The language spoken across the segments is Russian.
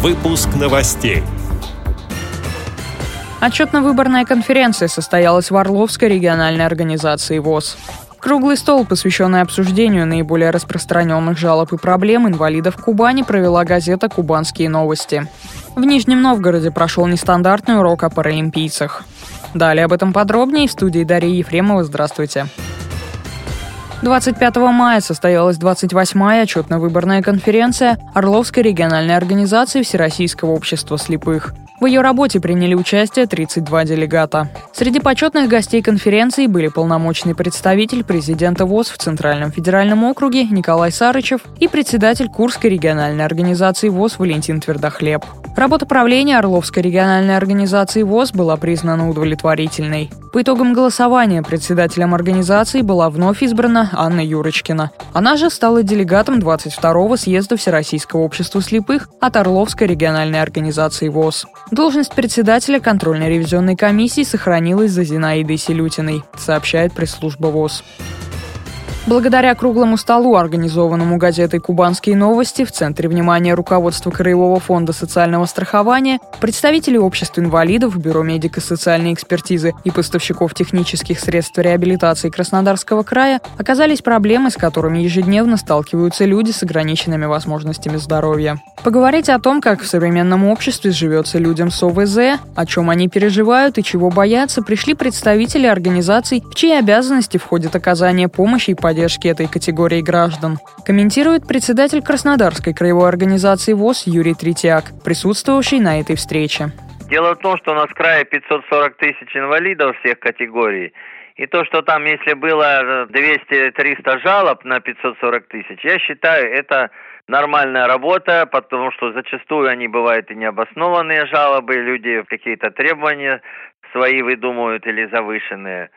Выпуск новостей. Отчетно-выборная конференция состоялась в Орловской региональной организации ВОЗ. Круглый стол, посвященный обсуждению наиболее распространенных жалоб и проблем инвалидов Кубани, провела газета «Кубанские новости». В Нижнем Новгороде прошел нестандартный урок о паралимпийцах. Далее об этом подробнее в студии Дарьи Ефремова. Здравствуйте. 25 мая состоялась 28-я отчетно-выборная конференция Орловской региональной организации Всероссийского общества слепых. В ее работе приняли участие 32 делегата. Среди почетных гостей конференции были полномочный представитель президента ВОЗ в Центральном федеральном округе Николай Сарычев и председатель Курской региональной организации ВОЗ Валентин Твердохлеб. Работа правления Орловской региональной организации ВОЗ была признана удовлетворительной. По итогам голосования председателем организации была вновь избрана Анна Юрочкина. Она же стала делегатом 22-го съезда Всероссийского общества слепых от Орловской региональной организации ВОЗ. Должность председателя контрольно-ревизионной комиссии сохранилась за Зинаидой Селютиной, сообщает пресс-служба ВОЗ. Благодаря круглому столу, организованному газетой «Кубанские новости», в центре внимания руководства Краевого фонда социального страхования, представители обществ инвалидов, Бюро медико-социальной экспертизы и поставщиков технических средств реабилитации Краснодарского края оказались проблемы, с которыми ежедневно сталкиваются люди с ограниченными возможностями здоровья. Поговорить о том, как в современном обществе живется людям с ОВЗ, о чем они переживают и чего боятся, пришли представители организаций, в чьи обязанности входит оказание помощи и поддержки поддержки этой категории граждан, комментирует председатель Краснодарской краевой организации ВОЗ Юрий Третьяк, присутствовавший на этой встрече. Дело в том, что у нас в крае 540 тысяч инвалидов всех категорий, и то, что там, если было 200-300 жалоб на 540 тысяч, я считаю, это нормальная работа, потому что зачастую они бывают и необоснованные жалобы, люди какие-то требования свои выдумывают или завышенные.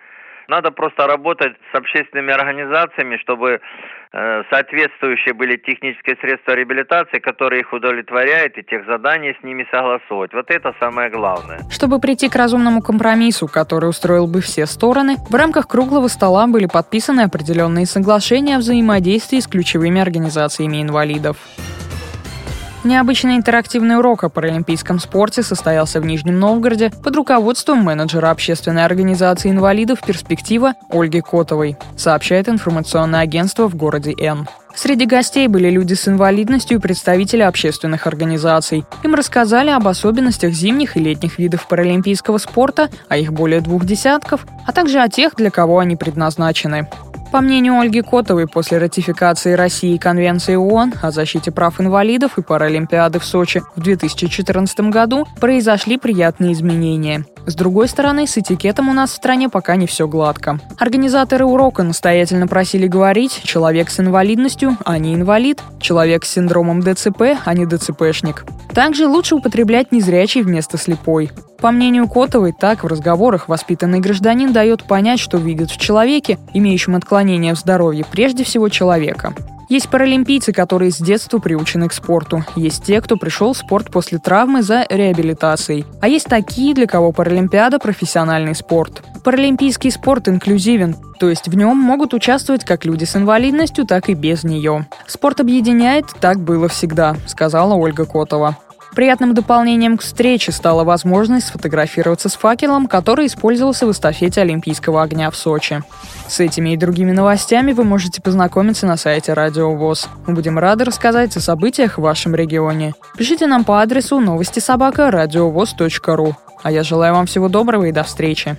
Надо просто работать с общественными организациями, чтобы э, соответствующие были технические средства реабилитации, которые их удовлетворяют, и тех заданий с ними согласовывать. Вот это самое главное. Чтобы прийти к разумному компромиссу, который устроил бы все стороны, в рамках круглого стола были подписаны определенные соглашения о взаимодействии с ключевыми организациями инвалидов. Необычный интерактивный урок о паралимпийском спорте состоялся в Нижнем Новгороде под руководством менеджера общественной организации инвалидов «Перспектива» Ольги Котовой, сообщает информационное агентство в городе Н. Среди гостей были люди с инвалидностью и представители общественных организаций. Им рассказали об особенностях зимних и летних видов паралимпийского спорта, а их более двух десятков, а также о тех, для кого они предназначены. По мнению Ольги Котовой, после ратификации России Конвенции ООН о защите прав инвалидов и Паралимпиады в Сочи в 2014 году произошли приятные изменения. С другой стороны, с этикетом у нас в стране пока не все гладко. Организаторы урока настоятельно просили говорить «человек с инвалидностью, а не инвалид», «человек с синдромом ДЦП, а не ДЦПшник». Также лучше употреблять незрячий вместо слепой. По мнению Котовой, так в разговорах воспитанный гражданин дает понять, что видит в человеке, имеющем отклонение в здоровье, прежде всего человека. Есть паралимпийцы, которые с детства приучены к спорту. Есть те, кто пришел в спорт после травмы за реабилитацией. А есть такие, для кого Паралимпиада – профессиональный спорт. Паралимпийский спорт инклюзивен, то есть в нем могут участвовать как люди с инвалидностью, так и без нее. Спорт объединяет, так было всегда, сказала Ольга Котова. Приятным дополнением к встрече стала возможность сфотографироваться с факелом, который использовался в эстафете Олимпийского огня в Сочи. С этими и другими новостями вы можете познакомиться на сайте Радио ВОЗ. Мы будем рады рассказать о событиях в вашем регионе. Пишите нам по адресу новости собака ру. А я желаю вам всего доброго и до встречи.